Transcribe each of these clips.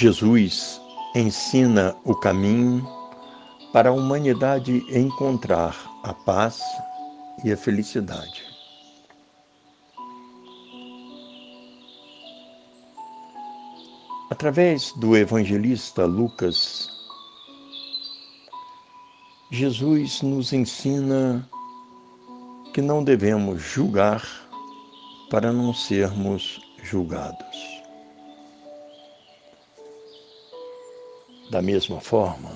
Jesus ensina o caminho para a humanidade encontrar a paz e a felicidade. Através do evangelista Lucas, Jesus nos ensina que não devemos julgar para não sermos julgados. Da mesma forma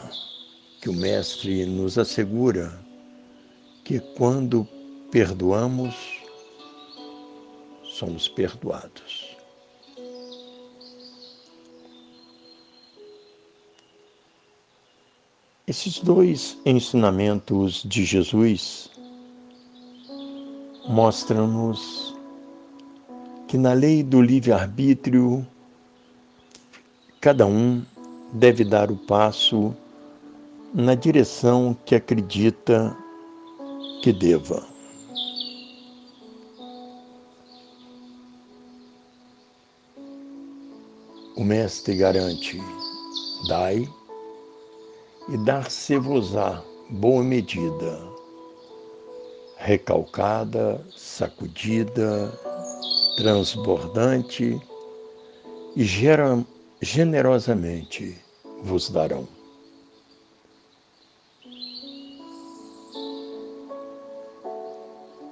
que o Mestre nos assegura que quando perdoamos, somos perdoados. Esses dois ensinamentos de Jesus mostram-nos que na lei do livre-arbítrio, cada um deve dar o passo na direção que acredita que deva. O Mestre garante: dai e dar-se-vos-á boa medida, recalcada, sacudida, transbordante e gera generosamente vos darão.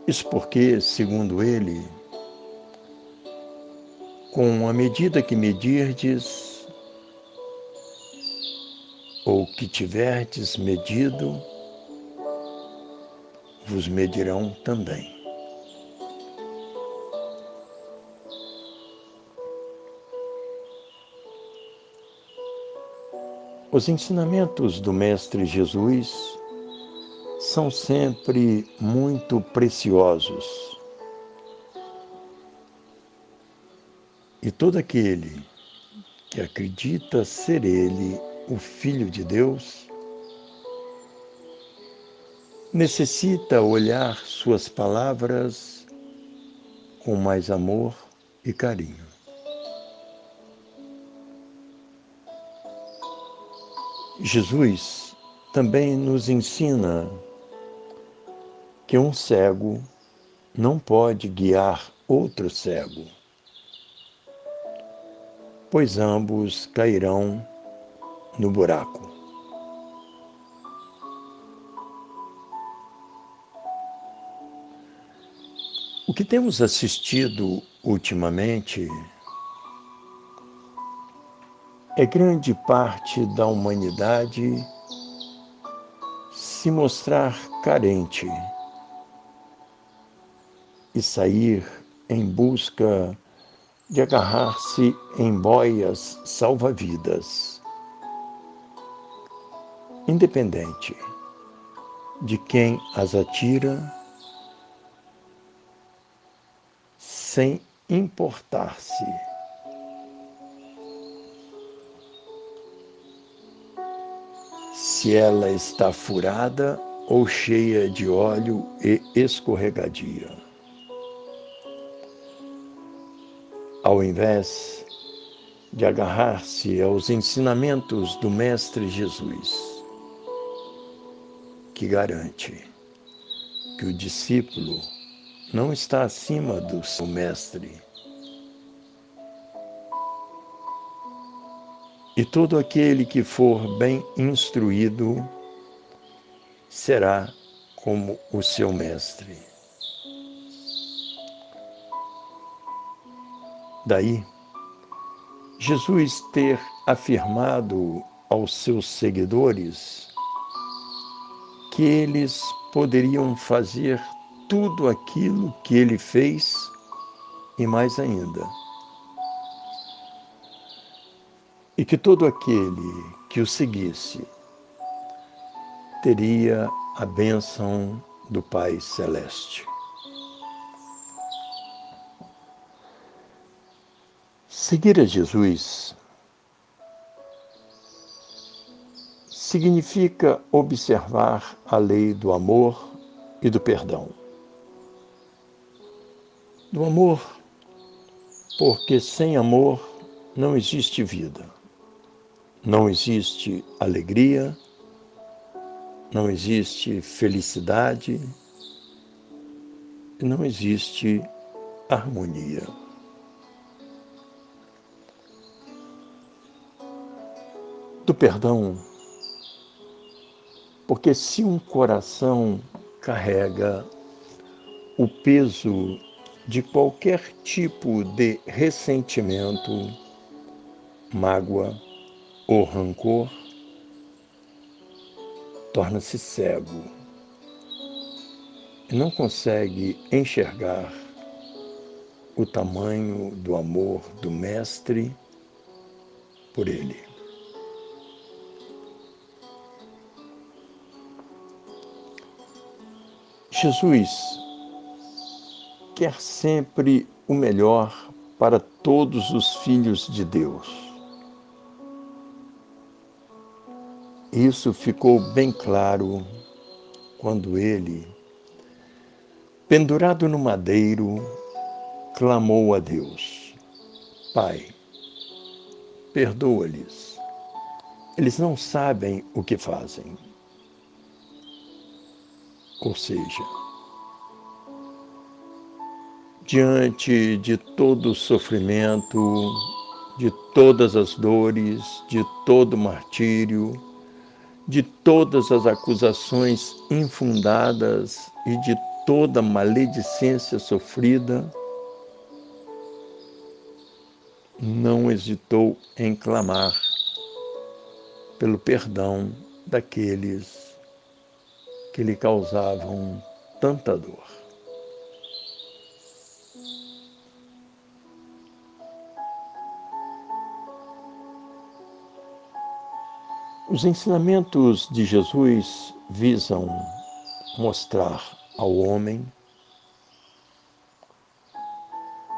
Isso porque, segundo ele, com a medida que medirdes, ou que tiverdes medido, vos medirão também. Os ensinamentos do Mestre Jesus são sempre muito preciosos. E todo aquele que acredita ser ele o Filho de Deus necessita olhar suas palavras com mais amor e carinho. Jesus também nos ensina que um cego não pode guiar outro cego, pois ambos cairão no buraco. O que temos assistido ultimamente é grande parte da humanidade se mostrar carente e sair em busca de agarrar-se em boias salva-vidas, independente de quem as atira, sem importar-se se ela está furada ou cheia de óleo e escorregadia. Ao invés de agarrar-se aos ensinamentos do Mestre Jesus, que garante que o discípulo não está acima do seu mestre E todo aquele que for bem instruído será como o seu mestre. Daí, Jesus ter afirmado aos seus seguidores que eles poderiam fazer tudo aquilo que ele fez e mais ainda e que todo aquele que o seguisse teria a bênção do Pai Celeste. Seguir a Jesus significa observar a lei do amor e do perdão. Do amor, porque sem amor não existe vida não existe alegria, não existe felicidade, não existe harmonia. Do perdão, porque se um coração carrega o peso de qualquer tipo de ressentimento, mágoa ou rancor, torna-se cego e não consegue enxergar o tamanho do amor do Mestre por ele. Jesus quer sempre o melhor para todos os filhos de Deus. Isso ficou bem claro quando ele, pendurado no madeiro, clamou a Deus: Pai, perdoa-lhes. Eles não sabem o que fazem. Ou seja, diante de todo o sofrimento, de todas as dores, de todo o martírio, de todas as acusações infundadas e de toda maledicência sofrida, não hesitou em clamar pelo perdão daqueles que lhe causavam tanta dor. Os ensinamentos de Jesus visam mostrar ao homem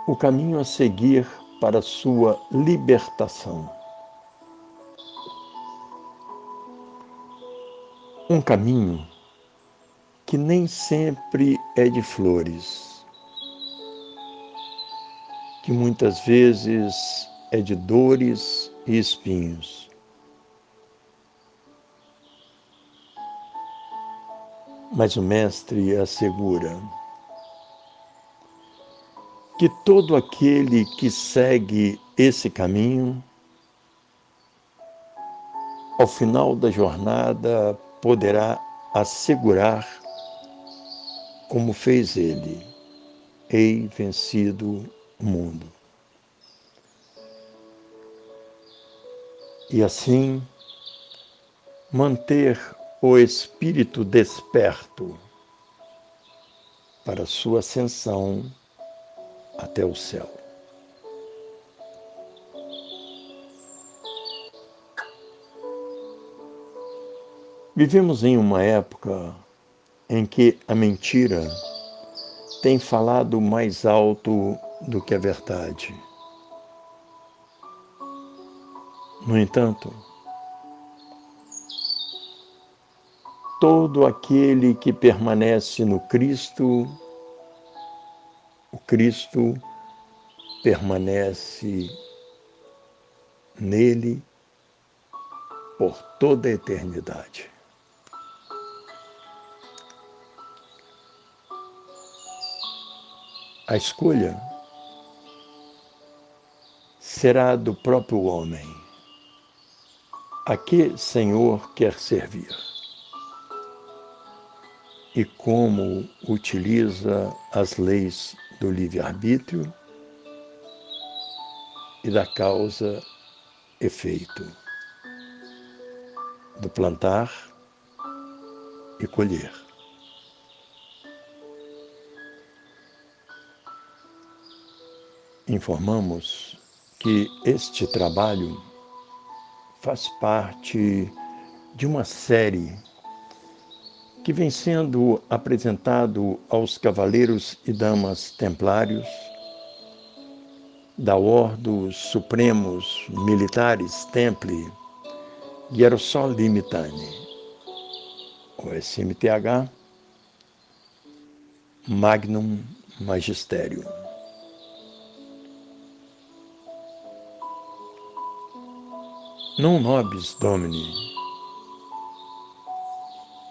o caminho a seguir para sua libertação. Um caminho que nem sempre é de flores, que muitas vezes é de dores e espinhos. Mas o Mestre assegura que todo aquele que segue esse caminho, ao final da jornada, poderá assegurar, como fez ele, hei vencido o mundo. E assim, manter o espírito desperto para sua ascensão até o céu. Vivemos em uma época em que a mentira tem falado mais alto do que a verdade. No entanto, todo aquele que permanece no Cristo o Cristo permanece nele por toda a eternidade. A escolha será do próprio homem. A que Senhor quer servir? E como utiliza as leis do livre-arbítrio e da causa-efeito, do plantar e colher. Informamos que este trabalho faz parte de uma série que vem sendo apresentado aos cavaleiros e damas templários da Ordem Supremos Militares Templi Hierosolimitane, o SMTH, Magnum Magisterium. non nobis Domini,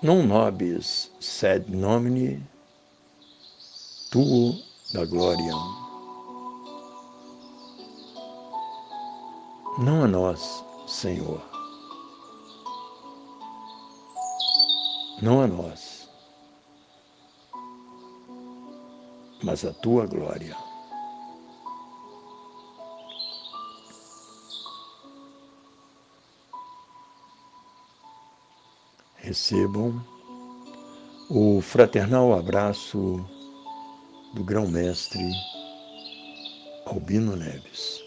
non nobis sed nomine tuo da glória. Não a nós, Senhor. Não a nós, mas a tua glória. Recebam o fraternal abraço do grão-mestre Albino Neves.